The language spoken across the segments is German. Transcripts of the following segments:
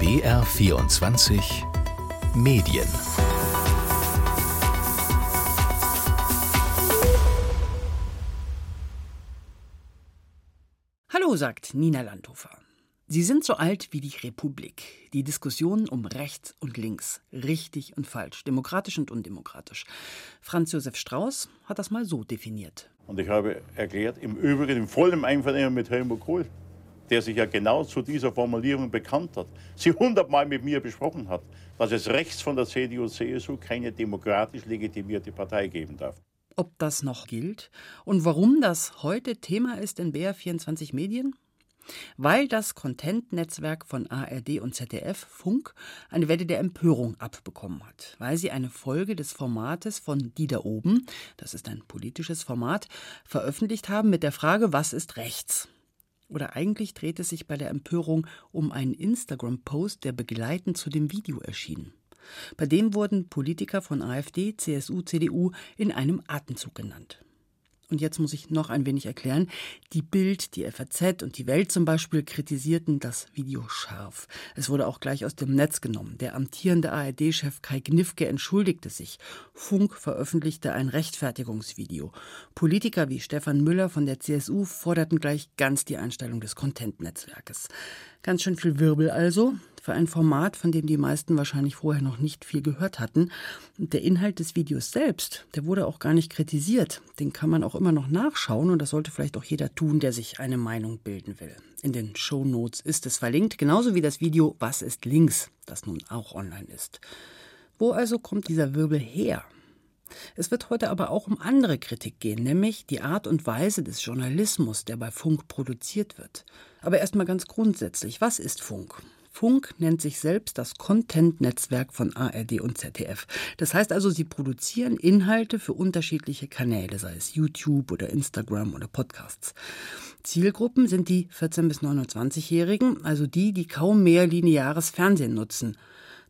BR24 Medien Hallo, sagt Nina Landhofer. Sie sind so alt wie die Republik. Die Diskussionen um rechts und links, richtig und falsch, demokratisch und undemokratisch. Franz Josef Strauß hat das mal so definiert. Und ich habe erklärt, im Übrigen im vollen Einvernehmen mit Helmut Kohl, der sich ja genau zu dieser Formulierung bekannt hat, sie hundertmal mit mir besprochen hat, dass es rechts von der CDU-CSU keine demokratisch legitimierte Partei geben darf. Ob das noch gilt und warum das heute Thema ist in BR24 Medien? weil das Content-Netzwerk von ARD und ZDF Funk eine Welle der Empörung abbekommen hat, weil sie eine Folge des Formates von Die da oben, das ist ein politisches Format, veröffentlicht haben mit der Frage, was ist rechts? Oder eigentlich dreht es sich bei der Empörung um einen Instagram-Post, der begleitend zu dem Video erschien. Bei dem wurden Politiker von AfD, CSU, CDU in einem Atemzug genannt. Und jetzt muss ich noch ein wenig erklären. Die Bild, die FAZ und die Welt zum Beispiel kritisierten das Video scharf. Es wurde auch gleich aus dem Netz genommen. Der amtierende ARD-Chef Kai Gnifke entschuldigte sich. Funk veröffentlichte ein Rechtfertigungsvideo. Politiker wie Stefan Müller von der CSU forderten gleich ganz die Einstellung des Content-Netzwerkes. Ganz schön viel Wirbel also für ein Format, von dem die meisten wahrscheinlich vorher noch nicht viel gehört hatten. Und der Inhalt des Videos selbst, der wurde auch gar nicht kritisiert. Den kann man auch immer noch nachschauen und das sollte vielleicht auch jeder tun, der sich eine Meinung bilden will. In den Show Notes ist es verlinkt, genauso wie das Video Was ist links, das nun auch online ist. Wo also kommt dieser Wirbel her? Es wird heute aber auch um andere Kritik gehen, nämlich die Art und Weise des Journalismus, der bei Funk produziert wird. Aber erstmal ganz grundsätzlich, was ist Funk? Funk nennt sich selbst das Content-Netzwerk von ARD und ZDF. Das heißt also, sie produzieren Inhalte für unterschiedliche Kanäle, sei es YouTube oder Instagram oder Podcasts. Zielgruppen sind die 14- bis 29-Jährigen, also die, die kaum mehr lineares Fernsehen nutzen.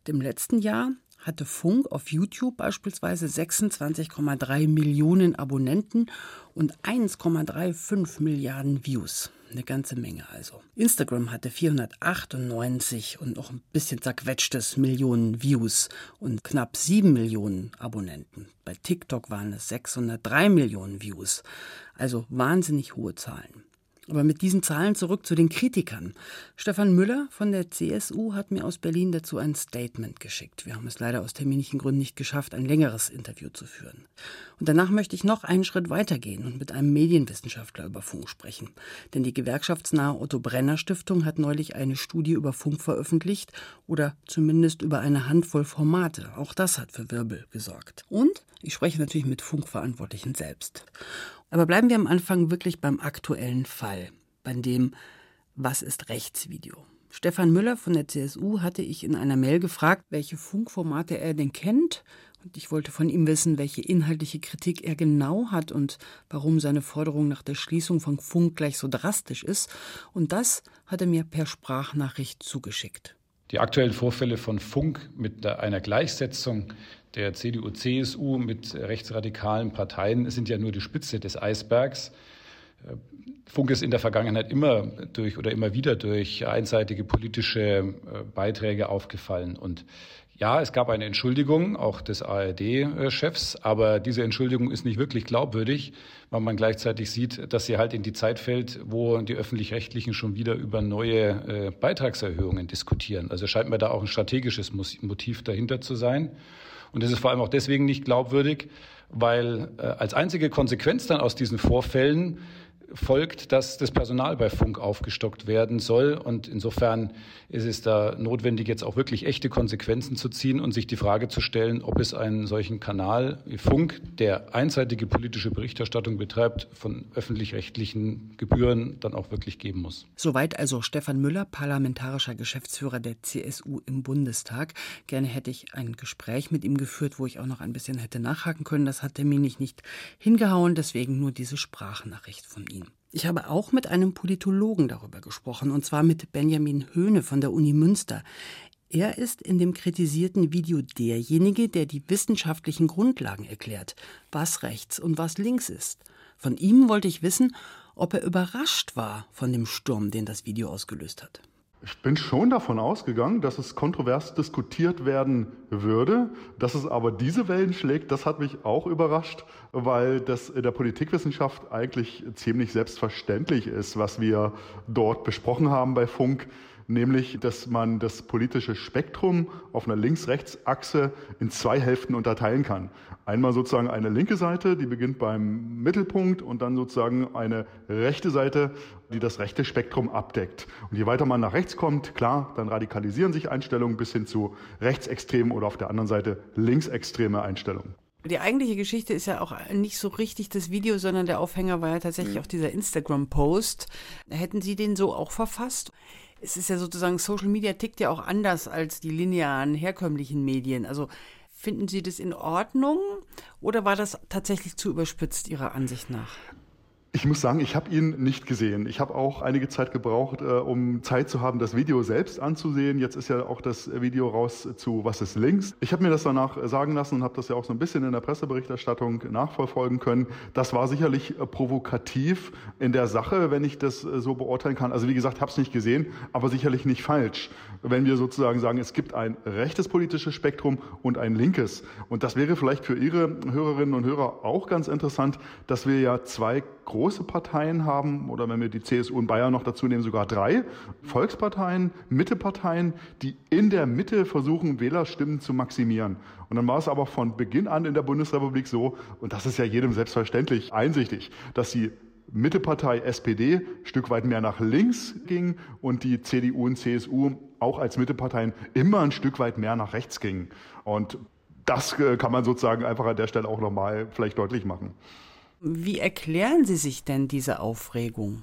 Im letzten Jahr hatte Funk auf YouTube beispielsweise 26,3 Millionen Abonnenten und 1,35 Milliarden Views. Eine ganze Menge also. Instagram hatte 498 und noch ein bisschen zerquetschtes Millionen Views und knapp 7 Millionen Abonnenten. Bei TikTok waren es 603 Millionen Views. Also wahnsinnig hohe Zahlen. Aber mit diesen Zahlen zurück zu den Kritikern. Stefan Müller von der CSU hat mir aus Berlin dazu ein Statement geschickt. Wir haben es leider aus terminlichen Gründen nicht geschafft, ein längeres Interview zu führen. Und danach möchte ich noch einen Schritt weitergehen und mit einem Medienwissenschaftler über Funk sprechen. Denn die gewerkschaftsnahe Otto Brenner Stiftung hat neulich eine Studie über Funk veröffentlicht oder zumindest über eine Handvoll Formate. Auch das hat für Wirbel gesorgt. Und ich spreche natürlich mit Funkverantwortlichen selbst. Aber bleiben wir am Anfang wirklich beim aktuellen Fall, bei dem Was ist Rechtsvideo? Stefan Müller von der CSU hatte ich in einer Mail gefragt, welche Funkformate er denn kennt. Und ich wollte von ihm wissen, welche inhaltliche Kritik er genau hat und warum seine Forderung nach der Schließung von Funk gleich so drastisch ist. Und das hat er mir per Sprachnachricht zugeschickt. Die aktuellen Vorfälle von Funk mit einer Gleichsetzung der CDU-CSU mit rechtsradikalen Parteien sind ja nur die Spitze des Eisbergs. Äh, Funk ist in der Vergangenheit immer durch oder immer wieder durch einseitige politische äh, Beiträge aufgefallen. Und ja, es gab eine Entschuldigung auch des ARD-Chefs, aber diese Entschuldigung ist nicht wirklich glaubwürdig, weil man gleichzeitig sieht, dass sie halt in die Zeit fällt, wo die öffentlich-rechtlichen schon wieder über neue äh, Beitragserhöhungen diskutieren. Also scheint mir da auch ein strategisches Motiv dahinter zu sein. Und es ist vor allem auch deswegen nicht glaubwürdig, weil äh, als einzige Konsequenz dann aus diesen Vorfällen folgt, dass das Personal bei Funk aufgestockt werden soll. Und insofern ist es da notwendig, jetzt auch wirklich echte Konsequenzen zu ziehen und sich die Frage zu stellen, ob es einen solchen Kanal wie Funk, der einseitige politische Berichterstattung betreibt, von öffentlich-rechtlichen Gebühren dann auch wirklich geben muss. Soweit also Stefan Müller, parlamentarischer Geschäftsführer der CSU im Bundestag. Gerne hätte ich ein Gespräch mit ihm geführt, wo ich auch noch ein bisschen hätte nachhaken können. Das hat terminlich nicht hingehauen, deswegen nur diese Sprachnachricht von ihm. Ich habe auch mit einem Politologen darüber gesprochen, und zwar mit Benjamin Höhne von der Uni Münster. Er ist in dem kritisierten Video derjenige, der die wissenschaftlichen Grundlagen erklärt, was rechts und was links ist. Von ihm wollte ich wissen, ob er überrascht war von dem Sturm, den das Video ausgelöst hat. Ich bin schon davon ausgegangen, dass es kontrovers diskutiert werden würde. Dass es aber diese Wellen schlägt, das hat mich auch überrascht, weil das in der Politikwissenschaft eigentlich ziemlich selbstverständlich ist, was wir dort besprochen haben bei Funk nämlich dass man das politische Spektrum auf einer Links-Rechts-Achse in zwei Hälften unterteilen kann. Einmal sozusagen eine linke Seite, die beginnt beim Mittelpunkt und dann sozusagen eine rechte Seite, die das rechte Spektrum abdeckt. Und je weiter man nach rechts kommt, klar, dann radikalisieren sich Einstellungen bis hin zu rechtsextremen oder auf der anderen Seite linksextreme Einstellungen. Die eigentliche Geschichte ist ja auch nicht so richtig das Video, sondern der Aufhänger war ja tatsächlich mhm. auch dieser Instagram-Post. Hätten Sie den so auch verfasst? Es ist ja sozusagen, Social Media tickt ja auch anders als die linearen, herkömmlichen Medien. Also finden Sie das in Ordnung oder war das tatsächlich zu überspitzt Ihrer Ansicht nach? Ich muss sagen, ich habe ihn nicht gesehen. Ich habe auch einige Zeit gebraucht, äh, um Zeit zu haben, das Video selbst anzusehen. Jetzt ist ja auch das Video raus zu Was ist links. Ich habe mir das danach sagen lassen und habe das ja auch so ein bisschen in der Presseberichterstattung nachverfolgen können. Das war sicherlich äh, provokativ in der Sache, wenn ich das äh, so beurteilen kann. Also wie gesagt, habe es nicht gesehen, aber sicherlich nicht falsch, wenn wir sozusagen sagen, es gibt ein rechtes politisches Spektrum und ein linkes. Und das wäre vielleicht für Ihre Hörerinnen und Hörer auch ganz interessant, dass wir ja zwei große Parteien haben, oder wenn wir die CSU in Bayern noch dazu nehmen, sogar drei Volksparteien, Mitteparteien, die in der Mitte versuchen, Wählerstimmen zu maximieren. Und dann war es aber von Beginn an in der Bundesrepublik so, und das ist ja jedem selbstverständlich einsichtig, dass die Mittepartei SPD ein Stück weit mehr nach links ging und die CDU und CSU auch als Mitteparteien immer ein Stück weit mehr nach rechts gingen. Und das äh, kann man sozusagen einfach an der Stelle auch nochmal vielleicht deutlich machen. Wie erklären Sie sich denn diese Aufregung?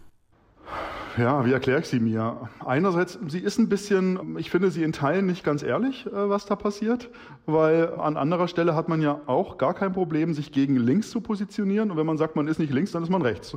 Ja, wie erkläre ich sie mir? Einerseits, sie ist ein bisschen, ich finde sie in Teilen nicht ganz ehrlich, äh, was da passiert, weil an anderer Stelle hat man ja auch gar kein Problem, sich gegen links zu positionieren. Und wenn man sagt, man ist nicht links, dann ist man rechts.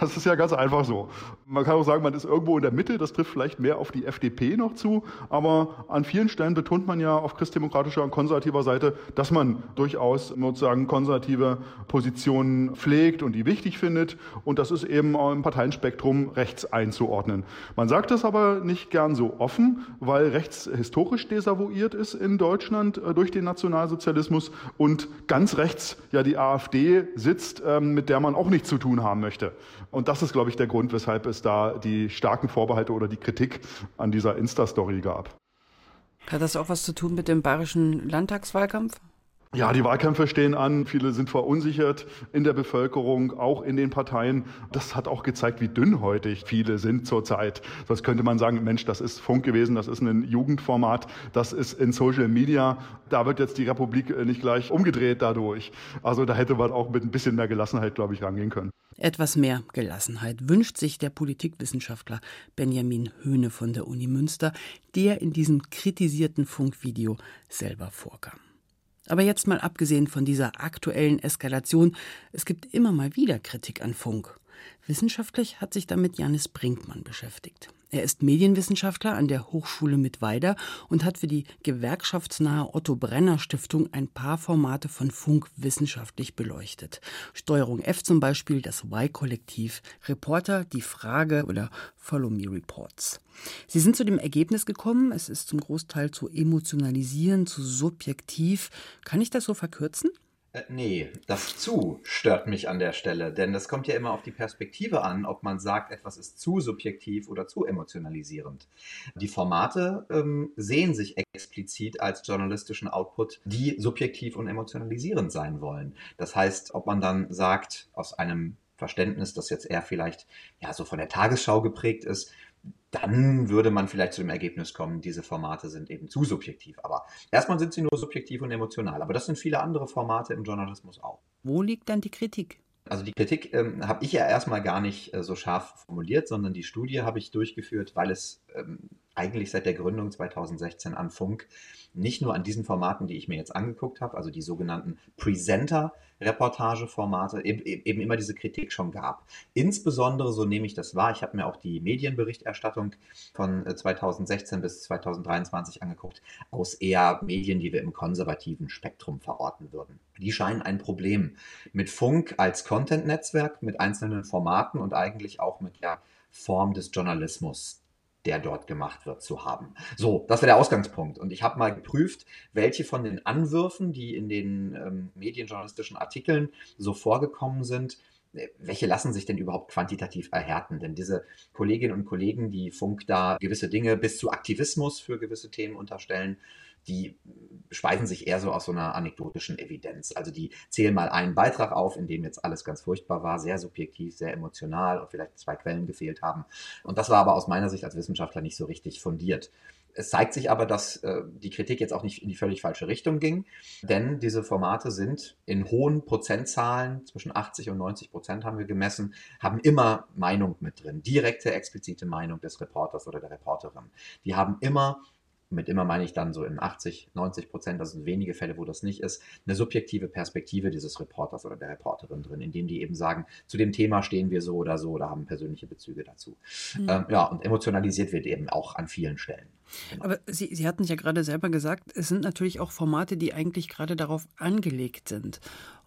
Das ist ja ganz einfach so. Man kann auch sagen, man ist irgendwo in der Mitte, das trifft vielleicht mehr auf die FDP noch zu, aber an vielen Stellen betont man ja auf christdemokratischer und konservativer Seite, dass man durchaus sozusagen konservative Positionen pflegt und die wichtig findet. Und das ist eben im Parteienspektrum rechts ein einzuordnen. Man sagt das aber nicht gern so offen, weil rechts historisch desavouiert ist in Deutschland äh, durch den Nationalsozialismus und ganz rechts ja die AfD sitzt, ähm, mit der man auch nichts zu tun haben möchte. Und das ist, glaube ich, der Grund, weshalb es da die starken Vorbehalte oder die Kritik an dieser Insta-Story gab. Hat das auch was zu tun mit dem bayerischen Landtagswahlkampf? Ja, die Wahlkämpfe stehen an. Viele sind verunsichert in der Bevölkerung, auch in den Parteien. Das hat auch gezeigt, wie dünnhäutig viele sind zurzeit. Sonst könnte man sagen, Mensch, das ist Funk gewesen, das ist ein Jugendformat, das ist in Social Media. Da wird jetzt die Republik äh, nicht gleich umgedreht dadurch. Also da hätte man auch mit ein bisschen mehr Gelassenheit, glaube ich, rangehen können. Etwas mehr Gelassenheit wünscht sich der Politikwissenschaftler Benjamin Höhne von der Uni Münster, der in diesem kritisierten Funkvideo selber vorkam. Aber jetzt mal abgesehen von dieser aktuellen Eskalation, es gibt immer mal wieder Kritik an Funk. Wissenschaftlich hat sich damit Janis Brinkmann beschäftigt. Er ist Medienwissenschaftler an der Hochschule Mittweida und hat für die gewerkschaftsnahe Otto Brenner Stiftung ein paar Formate von Funk wissenschaftlich beleuchtet. Steuerung F zum Beispiel, das Y-Kollektiv, Reporter, die Frage oder Follow Me Reports. Sie sind zu dem Ergebnis gekommen, es ist zum Großteil zu emotionalisieren, zu subjektiv. Kann ich das so verkürzen? Äh, nee, das zu stört mich an der Stelle, denn das kommt ja immer auf die Perspektive an, ob man sagt, etwas ist zu subjektiv oder zu emotionalisierend. Die Formate ähm, sehen sich explizit als journalistischen Output, die subjektiv und emotionalisierend sein wollen. Das heißt, ob man dann sagt, aus einem Verständnis, das jetzt eher vielleicht ja so von der Tagesschau geprägt ist, dann würde man vielleicht zu dem Ergebnis kommen, diese Formate sind eben zu subjektiv. Aber erstmal sind sie nur subjektiv und emotional. Aber das sind viele andere Formate im Journalismus auch. Wo liegt dann die Kritik? Also die Kritik ähm, habe ich ja erstmal gar nicht äh, so scharf formuliert, sondern die Studie habe ich durchgeführt, weil es ähm, eigentlich seit der Gründung 2016 an Funk nicht nur an diesen Formaten, die ich mir jetzt angeguckt habe, also die sogenannten Presenter-Reportage-Formate, eben, immer diese Kritik schon gab. Insbesondere, so nehme ich das wahr, ich habe mir auch die Medienberichterstattung von 2016 äh, bis 2023 angeguckt, aus eher Medien, die wir im konservativen Spektrum verorten würden. Die scheinen ein Problem mit Funk als Content-Netzwerk, mit einzelnen Formaten und eigentlich auch mit der Form des Journalismus der dort gemacht wird, zu haben. So, das war der Ausgangspunkt. Und ich habe mal geprüft, welche von den Anwürfen, die in den ähm, medienjournalistischen Artikeln so vorgekommen sind, äh, welche lassen sich denn überhaupt quantitativ erhärten? Denn diese Kolleginnen und Kollegen, die Funk da gewisse Dinge bis zu Aktivismus für gewisse Themen unterstellen, die speisen sich eher so aus so einer anekdotischen Evidenz. Also die zählen mal einen Beitrag auf, in dem jetzt alles ganz furchtbar war, sehr subjektiv, sehr emotional und vielleicht zwei Quellen gefehlt haben. Und das war aber aus meiner Sicht als Wissenschaftler nicht so richtig fundiert. Es zeigt sich aber, dass äh, die Kritik jetzt auch nicht in die völlig falsche Richtung ging, denn diese Formate sind in hohen Prozentzahlen, zwischen 80 und 90 Prozent haben wir gemessen, haben immer Meinung mit drin, direkte, explizite Meinung des Reporters oder der Reporterin. Die haben immer mit immer meine ich dann so in 80, 90 Prozent, das sind wenige Fälle, wo das nicht ist, eine subjektive Perspektive dieses Reporters oder der Reporterin drin, indem die eben sagen, zu dem Thema stehen wir so oder so oder haben persönliche Bezüge dazu. Mhm. Ähm, ja, und emotionalisiert wird eben auch an vielen Stellen. Genau. Aber Sie, Sie hatten es ja gerade selber gesagt, es sind natürlich auch Formate, die eigentlich gerade darauf angelegt sind.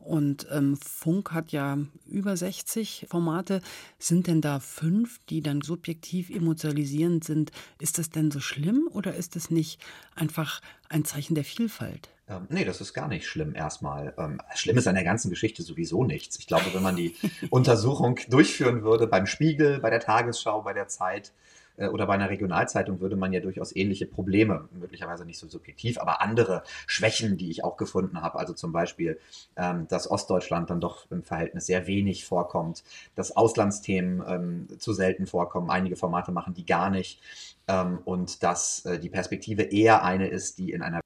Und ähm, Funk hat ja über 60 Formate. Sind denn da fünf, die dann subjektiv emotionalisierend sind? Ist das denn so schlimm oder ist das nicht einfach ein Zeichen der Vielfalt? Ähm, nee, das ist gar nicht schlimm erstmal. Ähm, schlimm ist an der ganzen Geschichte sowieso nichts. Ich glaube, wenn man die Untersuchung durchführen würde beim Spiegel, bei der Tagesschau, bei der Zeit, oder bei einer Regionalzeitung würde man ja durchaus ähnliche Probleme, möglicherweise nicht so subjektiv, aber andere Schwächen, die ich auch gefunden habe. Also zum Beispiel, ähm, dass Ostdeutschland dann doch im Verhältnis sehr wenig vorkommt, dass Auslandsthemen ähm, zu selten vorkommen, einige Formate machen die gar nicht ähm, und dass äh, die Perspektive eher eine ist, die in einer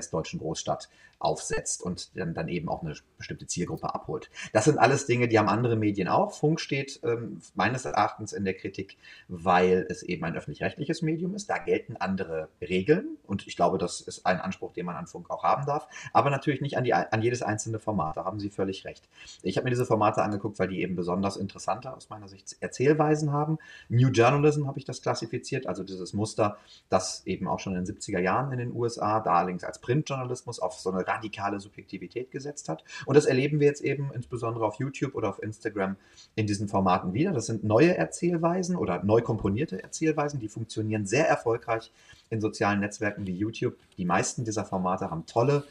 westdeutschen Großstadt aufsetzt und dann, dann eben auch eine bestimmte Zielgruppe abholt. Das sind alles Dinge, die haben andere Medien auch. Funk steht ähm, meines Erachtens in der Kritik, weil es eben ein öffentlich-rechtliches Medium ist. Da gelten andere Regeln und ich glaube, das ist ein Anspruch, den man an Funk auch haben darf, aber natürlich nicht an, die, an jedes einzelne Format. Da haben Sie völlig recht. Ich habe mir diese Formate angeguckt, weil die eben besonders interessante aus meiner Sicht Erzählweisen haben. New Journalism habe ich das klassifiziert, also dieses Muster, das eben auch schon in den 70er Jahren in den USA, da allerdings als Printjournalismus auf so eine radikale Subjektivität gesetzt hat. Und das erleben wir jetzt eben insbesondere auf YouTube oder auf Instagram in diesen Formaten wieder. Das sind neue Erzählweisen oder neu komponierte Erzählweisen, die funktionieren sehr erfolgreich in sozialen Netzwerken wie YouTube. Die meisten dieser Formate haben tolle,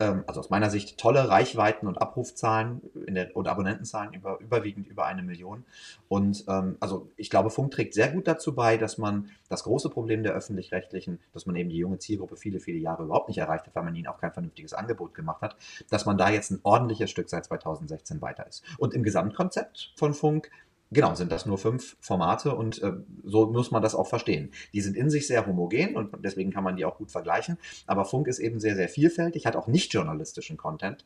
ähm, also aus meiner Sicht tolle Reichweiten und Abrufzahlen der, und Abonnentenzahlen über, überwiegend über eine Million. Und ähm, also ich glaube, Funk trägt sehr gut dazu bei, dass man das große Problem der öffentlich-rechtlichen, dass man eben die junge Zielgruppe viele, viele Jahre überhaupt nicht erreicht hat, weil man ihnen auch kein vernünftiges Angebot gemacht hat, dass man da jetzt ein ordentliches Stück seit 2016 weiter ist. Und im Gesamtkonzept von Funk Genau, sind das nur fünf Formate und äh, so muss man das auch verstehen. Die sind in sich sehr homogen und deswegen kann man die auch gut vergleichen. Aber Funk ist eben sehr, sehr vielfältig, hat auch nicht journalistischen Content.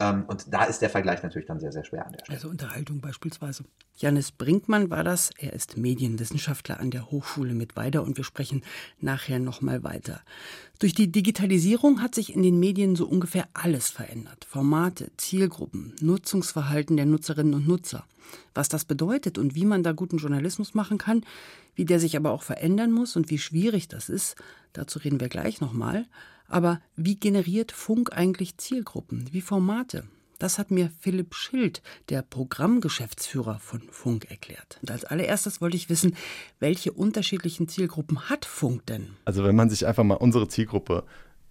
Ähm, und da ist der Vergleich natürlich dann sehr, sehr schwer an der Stelle. Also Unterhaltung beispielsweise. Janis Brinkmann war das. Er ist Medienwissenschaftler an der Hochschule mit Weida und wir sprechen nachher nochmal weiter. Durch die Digitalisierung hat sich in den Medien so ungefähr alles verändert. Formate, Zielgruppen, Nutzungsverhalten der Nutzerinnen und Nutzer. Was das bedeutet und wie man da guten Journalismus machen kann, wie der sich aber auch verändern muss und wie schwierig das ist, dazu reden wir gleich nochmal. Aber wie generiert Funk eigentlich Zielgruppen? Wie Formate? Das hat mir Philipp Schild, der Programmgeschäftsführer von Funk, erklärt. Und als allererstes wollte ich wissen, welche unterschiedlichen Zielgruppen hat Funk denn? Also wenn man sich einfach mal unsere Zielgruppe,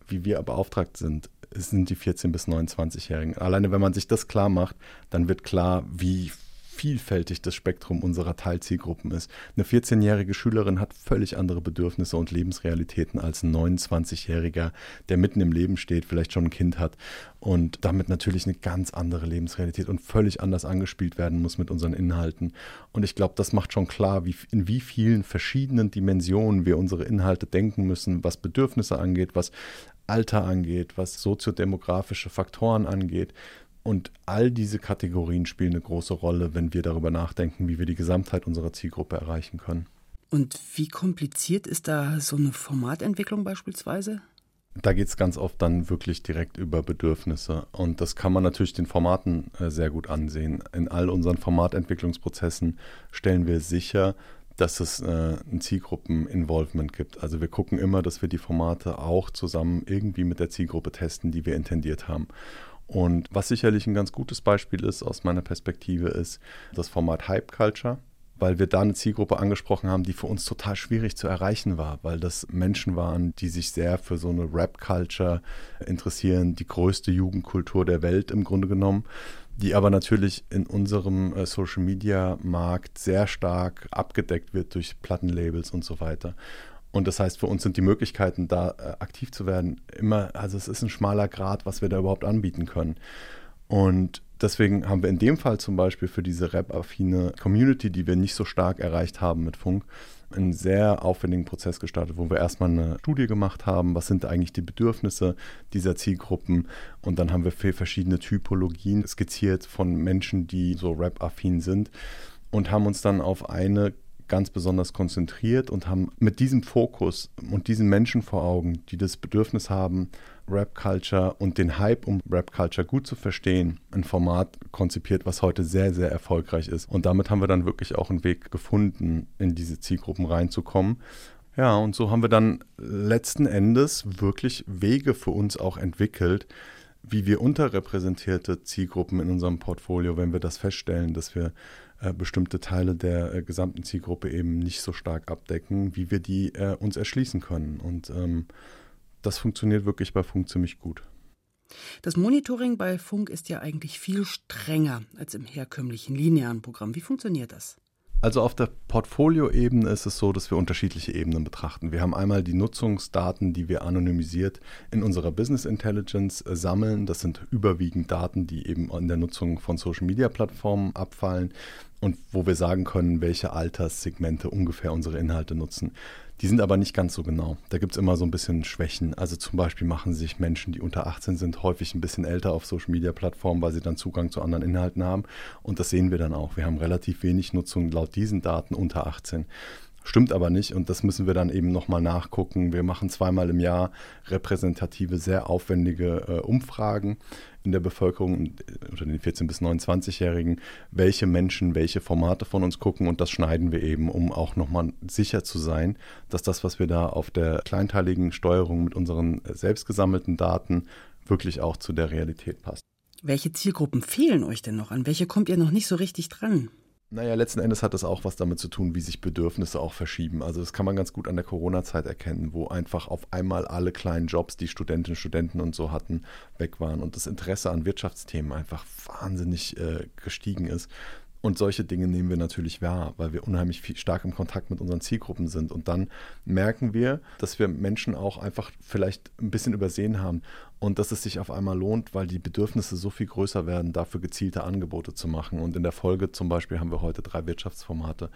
wie wir beauftragt sind, sind die 14- bis 29-Jährigen. Alleine wenn man sich das klar macht, dann wird klar, wie vielfältig das Spektrum unserer Teilzielgruppen ist. Eine 14-jährige Schülerin hat völlig andere Bedürfnisse und Lebensrealitäten als ein 29-jähriger, der mitten im Leben steht, vielleicht schon ein Kind hat und damit natürlich eine ganz andere Lebensrealität und völlig anders angespielt werden muss mit unseren Inhalten. Und ich glaube, das macht schon klar, wie, in wie vielen verschiedenen Dimensionen wir unsere Inhalte denken müssen, was Bedürfnisse angeht, was Alter angeht, was soziodemografische Faktoren angeht, und all diese Kategorien spielen eine große Rolle, wenn wir darüber nachdenken, wie wir die Gesamtheit unserer Zielgruppe erreichen können. Und wie kompliziert ist da so eine Formatentwicklung beispielsweise? Da geht es ganz oft dann wirklich direkt über Bedürfnisse. Und das kann man natürlich den Formaten äh, sehr gut ansehen. In all unseren Formatentwicklungsprozessen stellen wir sicher, dass es äh, ein Zielgruppen-Involvement gibt. Also wir gucken immer, dass wir die Formate auch zusammen irgendwie mit der Zielgruppe testen, die wir intendiert haben. Und was sicherlich ein ganz gutes Beispiel ist aus meiner Perspektive, ist das Format Hype Culture. weil wir da eine Zielgruppe angesprochen haben, die für uns total schwierig zu erreichen war, weil das Menschen waren, die sich sehr für so eine Rap-Culture interessieren, die größte Jugendkultur der Welt im Grunde genommen, die aber natürlich in unserem äh, Social-Media-Markt sehr stark abgedeckt wird durch Plattenlabels und so weiter. Und das heißt, für uns sind die Möglichkeiten, da äh, aktiv zu werden, immer, also es ist ein schmaler Grad, was wir da überhaupt anbieten können. Und deswegen haben wir in dem Fall zum Beispiel für diese Rap-affine Community, die wir nicht so stark erreicht haben mit Funk, einen sehr aufwendigen Prozess gestartet, wo wir erstmal eine Studie gemacht haben, was sind eigentlich die Bedürfnisse dieser Zielgruppen und dann haben wir für verschiedene Typologien skizziert von Menschen, die so Rap-affin sind und haben uns dann auf eine ganz besonders konzentriert und haben mit diesem Fokus und diesen Menschen vor Augen, die das Bedürfnis haben, Rap Culture und den Hype um Rap Culture gut zu verstehen, ein Format konzipiert, was heute sehr, sehr erfolgreich ist. Und damit haben wir dann wirklich auch einen Weg gefunden, in diese Zielgruppen reinzukommen. Ja, und so haben wir dann letzten Endes wirklich Wege für uns auch entwickelt, wie wir unterrepräsentierte Zielgruppen in unserem Portfolio, wenn wir das feststellen, dass wir äh, bestimmte Teile der äh, gesamten Zielgruppe eben nicht so stark abdecken, wie wir die äh, uns erschließen können. Und ähm, das funktioniert wirklich bei Funk ziemlich gut. Das Monitoring bei Funk ist ja eigentlich viel strenger als im herkömmlichen linearen Programm. Wie funktioniert das? Also auf der Portfolioebene ist es so, dass wir unterschiedliche Ebenen betrachten. Wir haben einmal die Nutzungsdaten, die wir anonymisiert in unserer Business Intelligence äh, sammeln. Das sind überwiegend Daten, die eben in der Nutzung von Social-Media-Plattformen abfallen und wo wir sagen können, welche Alterssegmente ungefähr unsere Inhalte nutzen. Die sind aber nicht ganz so genau. Da gibt es immer so ein bisschen Schwächen. Also zum Beispiel machen sich Menschen, die unter 18 sind, häufig ein bisschen älter auf Social-Media-Plattformen, weil sie dann Zugang zu anderen Inhalten haben. Und das sehen wir dann auch. Wir haben relativ wenig Nutzung laut diesen Daten unter 18. Stimmt aber nicht und das müssen wir dann eben nochmal nachgucken. Wir machen zweimal im Jahr repräsentative, sehr aufwendige äh, Umfragen in der Bevölkerung unter den 14- bis 29-Jährigen, welche Menschen welche Formate von uns gucken und das schneiden wir eben, um auch nochmal sicher zu sein, dass das, was wir da auf der kleinteiligen Steuerung mit unseren selbst gesammelten Daten wirklich auch zu der Realität passt. Welche Zielgruppen fehlen euch denn noch? An welche kommt ihr noch nicht so richtig dran? Naja, letzten Endes hat es auch was damit zu tun, wie sich Bedürfnisse auch verschieben. Also das kann man ganz gut an der Corona-Zeit erkennen, wo einfach auf einmal alle kleinen Jobs, die Studentinnen, Studenten und so hatten, weg waren und das Interesse an Wirtschaftsthemen einfach wahnsinnig äh, gestiegen ist. Und solche Dinge nehmen wir natürlich wahr, weil wir unheimlich viel, stark im Kontakt mit unseren Zielgruppen sind. Und dann merken wir, dass wir Menschen auch einfach vielleicht ein bisschen übersehen haben und dass es sich auf einmal lohnt, weil die Bedürfnisse so viel größer werden, dafür gezielte Angebote zu machen. Und in der Folge zum Beispiel haben wir heute drei Wirtschaftsformate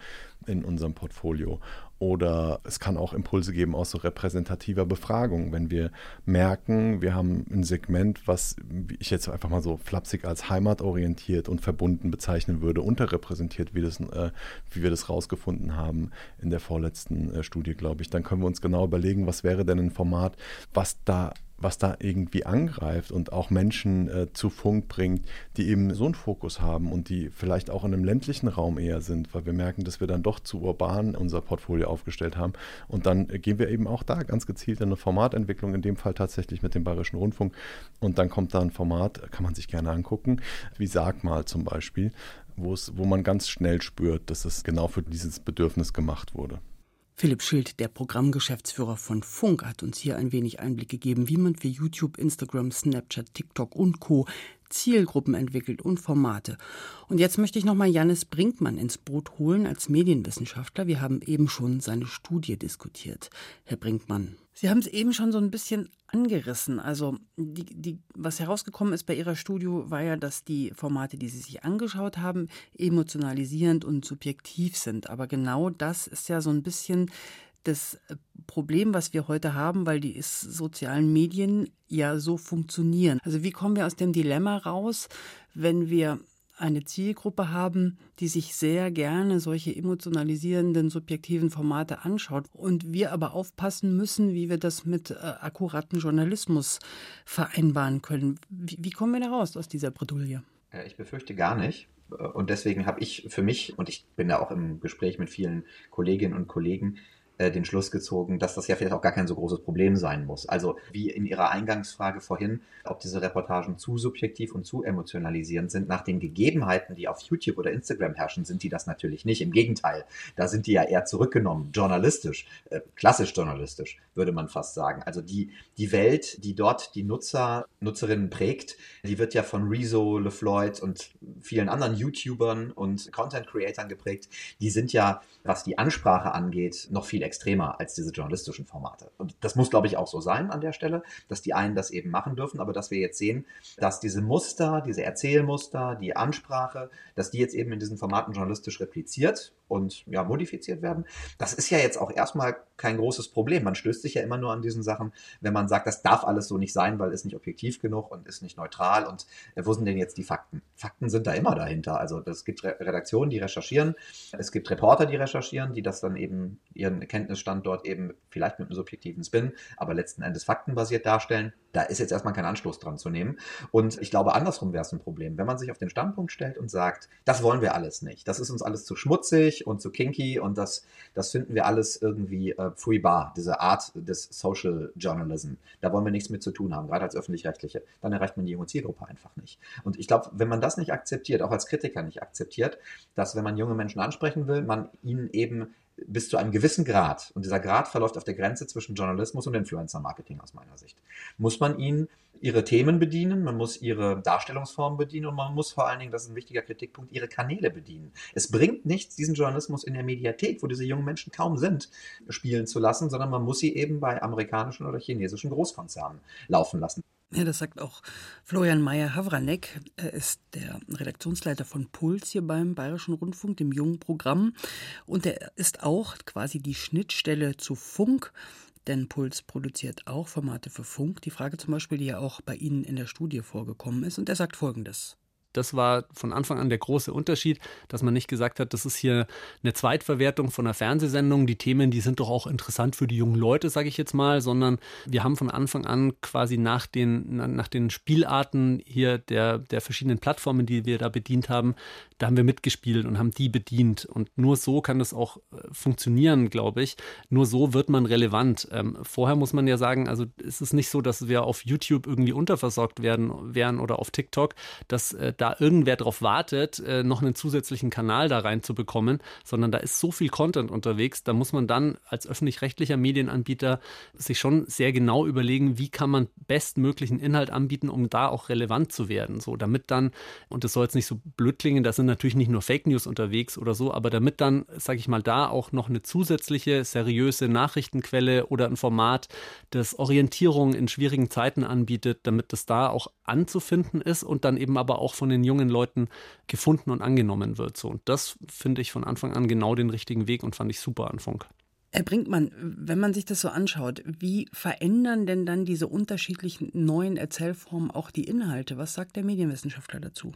in unserem Portfolio. Oder es kann auch Impulse geben aus so repräsentativer Befragung, wenn wir merken, wir haben ein Segment, was ich jetzt einfach mal so flapsig als heimatorientiert und verbunden bezeichnen würde, unterrepräsentiert, wie, das, äh, wie wir das rausgefunden haben in der vorletzten äh, Studie, glaube ich. Dann können wir uns genau überlegen, was wäre denn ein Format, was da was da irgendwie angreift und auch Menschen äh, zu Funk bringt, die eben so einen Fokus haben und die vielleicht auch in einem ländlichen Raum eher sind, weil wir merken, dass wir dann doch zu urban unser Portfolio aufgestellt haben. Und dann äh, gehen wir eben auch da ganz gezielt in eine Formatentwicklung, in dem Fall tatsächlich mit dem Bayerischen Rundfunk. Und dann kommt da ein Format, kann man sich gerne angucken, wie Sag mal zum Beispiel, wo man ganz schnell spürt, dass es genau für dieses Bedürfnis gemacht wurde. Philipp Schild, der Programmgeschäftsführer von Funk, hat uns hier ein wenig Einblick gegeben, wie man für YouTube, Instagram, Snapchat, TikTok und Co. Zielgruppen entwickelt und Formate. Und jetzt möchte ich nochmal Janis Brinkmann ins Boot holen als Medienwissenschaftler. Wir haben eben schon seine Studie diskutiert. Herr Brinkmann, Sie haben es eben schon so ein bisschen angerissen. Also, die, die, was herausgekommen ist bei Ihrer Studie, war ja, dass die Formate, die Sie sich angeschaut haben, emotionalisierend und subjektiv sind. Aber genau das ist ja so ein bisschen das äh, Problem, was wir heute haben, weil die sozialen Medien ja so funktionieren. Also wie kommen wir aus dem Dilemma raus, wenn wir eine Zielgruppe haben, die sich sehr gerne solche emotionalisierenden, subjektiven Formate anschaut und wir aber aufpassen müssen, wie wir das mit äh, akkuraten Journalismus vereinbaren können. Wie, wie kommen wir da raus aus dieser Bredouille? Äh, ich befürchte gar nicht. Äh, und deswegen habe ich für mich, und ich bin da auch im Gespräch mit vielen Kolleginnen und Kollegen, äh, den Schluss gezogen, dass das ja vielleicht auch gar kein so großes Problem sein muss. Also wie in Ihrer Eingangsfrage vorhin, ob diese Reportagen zu subjektiv und zu emotionalisierend sind, nach den Gegebenheiten, die auf YouTube oder Instagram herrschen, sind die das natürlich nicht. Im Gegenteil, da sind die ja eher zurückgenommen, journalistisch, äh, klassisch journalistisch, würde man fast sagen. Also die, die Welt, die dort die Nutzer, Nutzerinnen prägt, die wird ja von Rezo, LeFloid und vielen anderen YouTubern und Content-Creatern geprägt. Die sind ja, was die Ansprache angeht, noch viel extremer als diese journalistischen Formate. Und das muss, glaube ich, auch so sein an der Stelle, dass die einen das eben machen dürfen, aber dass wir jetzt sehen, dass diese Muster, diese Erzählmuster, die Ansprache, dass die jetzt eben in diesen Formaten journalistisch repliziert und ja, modifiziert werden. Das ist ja jetzt auch erstmal kein großes Problem. Man stößt sich ja immer nur an diesen Sachen, wenn man sagt, das darf alles so nicht sein, weil es nicht objektiv genug und ist nicht neutral und äh, wo sind denn jetzt die Fakten? Fakten sind da immer dahinter. Also es gibt Redaktionen, die recherchieren, es gibt Reporter, die recherchieren, die das dann eben ihren Kenntnisstand dort eben vielleicht mit einem subjektiven Spin, aber letzten Endes faktenbasiert darstellen. Da ist jetzt erstmal kein Anstoß dran zu nehmen. Und ich glaube, andersrum wäre es ein Problem. Wenn man sich auf den Standpunkt stellt und sagt, das wollen wir alles nicht, das ist uns alles zu schmutzig und zu kinky und das, das finden wir alles irgendwie äh, furchtbar, diese Art des Social Journalism. Da wollen wir nichts mit zu tun haben, gerade als Öffentlich-Rechtliche. Dann erreicht man die junge Zielgruppe einfach nicht. Und ich glaube, wenn man das nicht akzeptiert, auch als Kritiker nicht akzeptiert, dass wenn man junge Menschen ansprechen will, man ihnen eben bis zu einem gewissen Grad, und dieser Grad verläuft auf der Grenze zwischen Journalismus und Influencer-Marketing aus meiner Sicht, muss man ihnen ihre Themen bedienen, man muss ihre Darstellungsformen bedienen und man muss vor allen Dingen, das ist ein wichtiger Kritikpunkt, ihre Kanäle bedienen. Es bringt nichts, diesen Journalismus in der Mediathek, wo diese jungen Menschen kaum sind, spielen zu lassen, sondern man muss sie eben bei amerikanischen oder chinesischen Großkonzernen laufen lassen. Ja, das sagt auch Florian Meyer-Havranek. Er ist der Redaktionsleiter von Puls hier beim Bayerischen Rundfunk, dem jungen Programm. Und er ist auch quasi die Schnittstelle zu Funk. Denn Puls produziert auch Formate für Funk. Die Frage zum Beispiel, die ja auch bei Ihnen in der Studie vorgekommen ist. Und er sagt Folgendes. Das war von Anfang an der große Unterschied, dass man nicht gesagt hat, das ist hier eine Zweitverwertung von einer Fernsehsendung. Die Themen, die sind doch auch interessant für die jungen Leute, sage ich jetzt mal, sondern wir haben von Anfang an quasi nach den, nach den Spielarten hier der, der verschiedenen Plattformen, die wir da bedient haben, da haben wir mitgespielt und haben die bedient. Und nur so kann das auch äh, funktionieren, glaube ich. Nur so wird man relevant. Ähm, vorher muss man ja sagen, also es ist nicht so, dass wir auf YouTube irgendwie unterversorgt werden wären oder auf TikTok, dass äh, da irgendwer drauf wartet, äh, noch einen zusätzlichen Kanal da reinzubekommen, sondern da ist so viel Content unterwegs, da muss man dann als öffentlich-rechtlicher Medienanbieter sich schon sehr genau überlegen, wie kann man bestmöglichen Inhalt anbieten, um da auch relevant zu werden. So, damit dann, und das soll jetzt nicht so blöd klingen, da sind natürlich nicht nur Fake News unterwegs oder so, aber damit dann, sage ich mal, da auch noch eine zusätzliche, seriöse Nachrichtenquelle oder ein Format, das Orientierung in schwierigen Zeiten anbietet, damit das da auch anzufinden ist und dann eben aber auch von den jungen Leuten gefunden und angenommen wird. So, und das finde ich von Anfang an genau den richtigen Weg und fand ich super an Funk. Herr Brinkmann, wenn man sich das so anschaut, wie verändern denn dann diese unterschiedlichen neuen Erzählformen auch die Inhalte? Was sagt der Medienwissenschaftler dazu?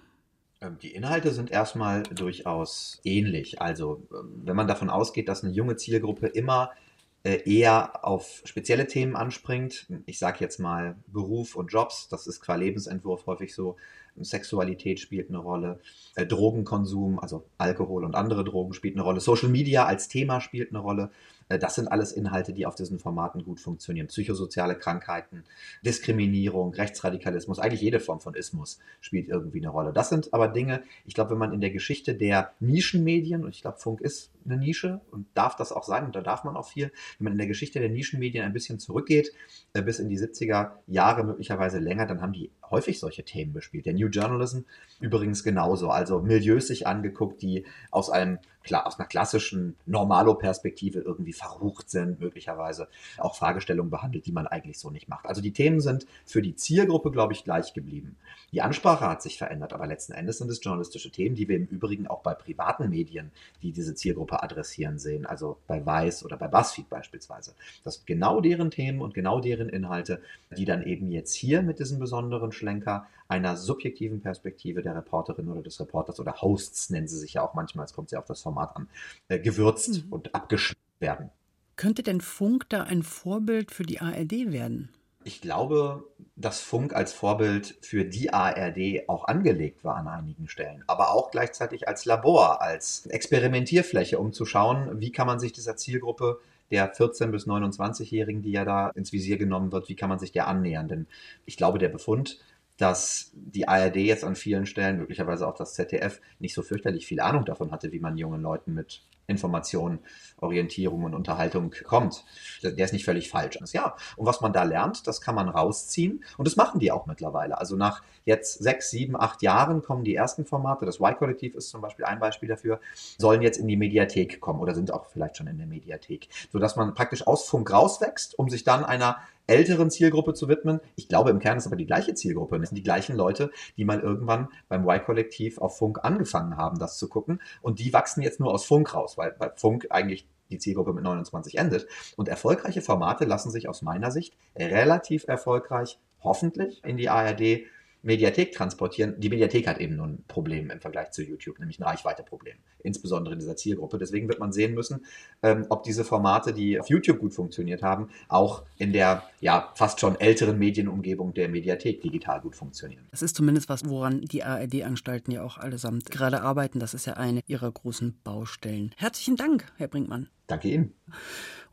Ähm, die Inhalte sind erstmal durchaus ähnlich. Also ähm, wenn man davon ausgeht, dass eine junge Zielgruppe immer äh, eher auf spezielle Themen anspringt, ich sage jetzt mal Beruf und Jobs, das ist qua Lebensentwurf häufig so, Sexualität spielt eine Rolle, äh, Drogenkonsum, also Alkohol und andere Drogen spielt eine Rolle, Social Media als Thema spielt eine Rolle. Äh, das sind alles Inhalte, die auf diesen Formaten gut funktionieren. Psychosoziale Krankheiten, Diskriminierung, Rechtsradikalismus, eigentlich jede Form von Ismus spielt irgendwie eine Rolle. Das sind aber Dinge, ich glaube, wenn man in der Geschichte der Nischenmedien, und ich glaube, Funk ist eine Nische und darf das auch sein, und da darf man auch viel, wenn man in der Geschichte der Nischenmedien ein bisschen zurückgeht, äh, bis in die 70er Jahre möglicherweise länger, dann haben die häufig solche Themen bespielt. Der New Journalism übrigens genauso. Also Milieus sich angeguckt, die aus einem aus einer klassischen Normalo-Perspektive irgendwie verrucht sind, möglicherweise auch Fragestellungen behandelt, die man eigentlich so nicht macht. Also die Themen sind für die Zielgruppe, glaube ich, gleich geblieben. Die Ansprache hat sich verändert, aber letzten Endes sind es journalistische Themen, die wir im Übrigen auch bei privaten Medien, die diese Zielgruppe adressieren, sehen, also bei Weiß oder bei BuzzFeed beispielsweise. Das sind genau deren Themen und genau deren Inhalte, die dann eben jetzt hier mit diesem besonderen Schlenker einer subjektiven Perspektive der Reporterin oder des Reporters oder Hosts nennen sie sich ja auch manchmal, es kommt ja auf das Format an, äh, gewürzt mhm. und abgeschnitten werden. Könnte denn Funk da ein Vorbild für die ARD werden? Ich glaube, dass Funk als Vorbild für die ARD auch angelegt war an einigen Stellen, aber auch gleichzeitig als Labor, als Experimentierfläche, um zu schauen, wie kann man sich dieser Zielgruppe der 14- bis 29-Jährigen, die ja da ins Visier genommen wird, wie kann man sich der annähern? Denn ich glaube, der Befund, dass die ARD jetzt an vielen Stellen, möglicherweise auch das ZDF, nicht so fürchterlich viel Ahnung davon hatte, wie man jungen Leuten mit Information, Orientierung und Unterhaltung kommt. Der ist nicht völlig falsch. Ja, und was man da lernt, das kann man rausziehen. Und das machen die auch mittlerweile. Also nach jetzt sechs, sieben, acht Jahren kommen die ersten Formate. Das Y-Kollektiv ist zum Beispiel ein Beispiel dafür, sollen jetzt in die Mediathek kommen oder sind auch vielleicht schon in der Mediathek. Sodass man praktisch aus Funk rauswächst, um sich dann einer älteren Zielgruppe zu widmen. Ich glaube, im Kern ist aber die gleiche Zielgruppe. Das sind die gleichen Leute, die mal irgendwann beim Y-Kollektiv auf Funk angefangen haben, das zu gucken. Und die wachsen jetzt nur aus Funk raus, weil bei Funk eigentlich die Zielgruppe mit 29 endet. Und erfolgreiche Formate lassen sich aus meiner Sicht relativ erfolgreich, hoffentlich, in die ARD Mediathek transportieren. Die Mediathek hat eben nur ein Problem im Vergleich zu YouTube, nämlich ein Reichweiteproblem, insbesondere in dieser Zielgruppe. Deswegen wird man sehen müssen, ähm, ob diese Formate, die auf YouTube gut funktioniert haben, auch in der ja fast schon älteren Medienumgebung der Mediathek digital gut funktionieren. Das ist zumindest was, woran die ARD-Anstalten ja auch allesamt gerade arbeiten. Das ist ja eine ihrer großen Baustellen. Herzlichen Dank, Herr Brinkmann. Danke Ihnen.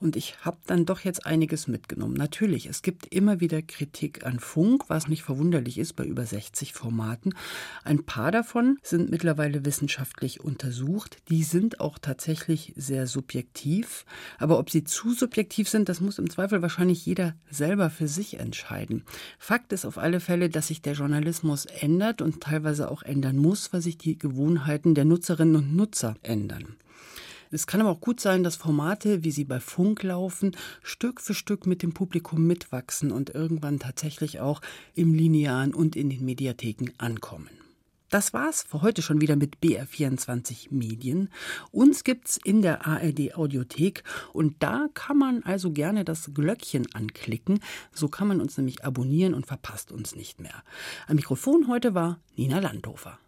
Und ich habe dann doch jetzt einiges mitgenommen. Natürlich, es gibt immer wieder Kritik an Funk, was nicht verwunderlich ist bei über 60 Formaten. Ein paar davon sind mittlerweile wissenschaftlich untersucht. Die sind auch tatsächlich sehr subjektiv. Aber ob sie zu subjektiv sind, das muss im Zweifel wahrscheinlich jeder selber für sich entscheiden. Fakt ist auf alle Fälle, dass sich der Journalismus ändert und teilweise auch ändern muss, weil sich die Gewohnheiten der Nutzerinnen und Nutzer ändern. Es kann aber auch gut sein, dass Formate, wie sie bei Funk laufen, Stück für Stück mit dem Publikum mitwachsen und irgendwann tatsächlich auch im Linearen und in den Mediatheken ankommen. Das war's für heute schon wieder mit BR24 Medien. Uns gibt's in der ARD Audiothek und da kann man also gerne das Glöckchen anklicken. So kann man uns nämlich abonnieren und verpasst uns nicht mehr. Am Mikrofon heute war Nina Landhofer.